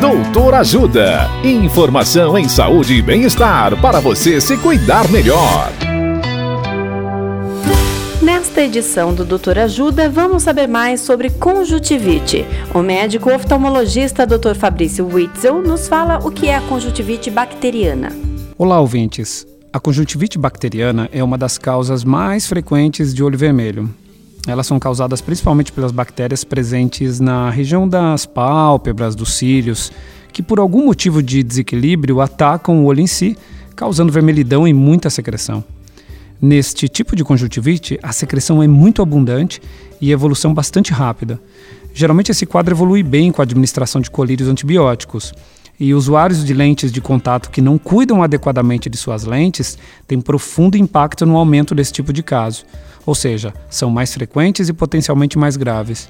Doutor Ajuda. Informação em saúde e bem-estar para você se cuidar melhor. Nesta edição do Doutor Ajuda, vamos saber mais sobre conjuntivite. O médico oftalmologista Dr. Fabrício Witzel nos fala o que é a conjuntivite bacteriana. Olá, ouvintes. A conjuntivite bacteriana é uma das causas mais frequentes de olho vermelho. Elas são causadas principalmente pelas bactérias presentes na região das pálpebras, dos cílios, que por algum motivo de desequilíbrio atacam o olho em si, causando vermelhidão e muita secreção. Neste tipo de conjuntivite, a secreção é muito abundante e a evolução bastante rápida. Geralmente esse quadro evolui bem com a administração de colírios antibióticos, e usuários de lentes de contato que não cuidam adequadamente de suas lentes têm profundo impacto no aumento desse tipo de caso, ou seja, são mais frequentes e potencialmente mais graves.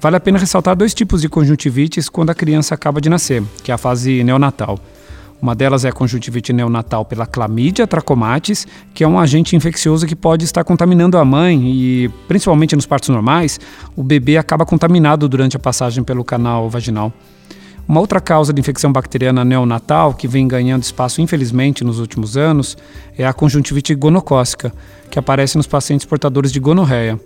Vale a pena ressaltar dois tipos de conjuntivites quando a criança acaba de nascer, que é a fase neonatal. Uma delas é a conjuntivite neonatal pela Chlamydia trachomatis, que é um agente infeccioso que pode estar contaminando a mãe e, principalmente nos partos normais, o bebê acaba contaminado durante a passagem pelo canal vaginal. Uma outra causa de infecção bacteriana neonatal, que vem ganhando espaço infelizmente nos últimos anos, é a conjuntivite gonocócica, que aparece nos pacientes portadores de gonorreia,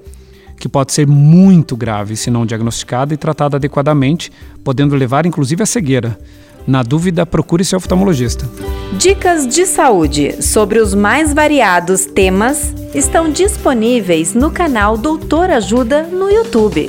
que pode ser muito grave se não diagnosticada e tratada adequadamente, podendo levar inclusive à cegueira. Na dúvida, procure seu oftalmologista. Dicas de saúde sobre os mais variados temas estão disponíveis no canal Doutor Ajuda no YouTube.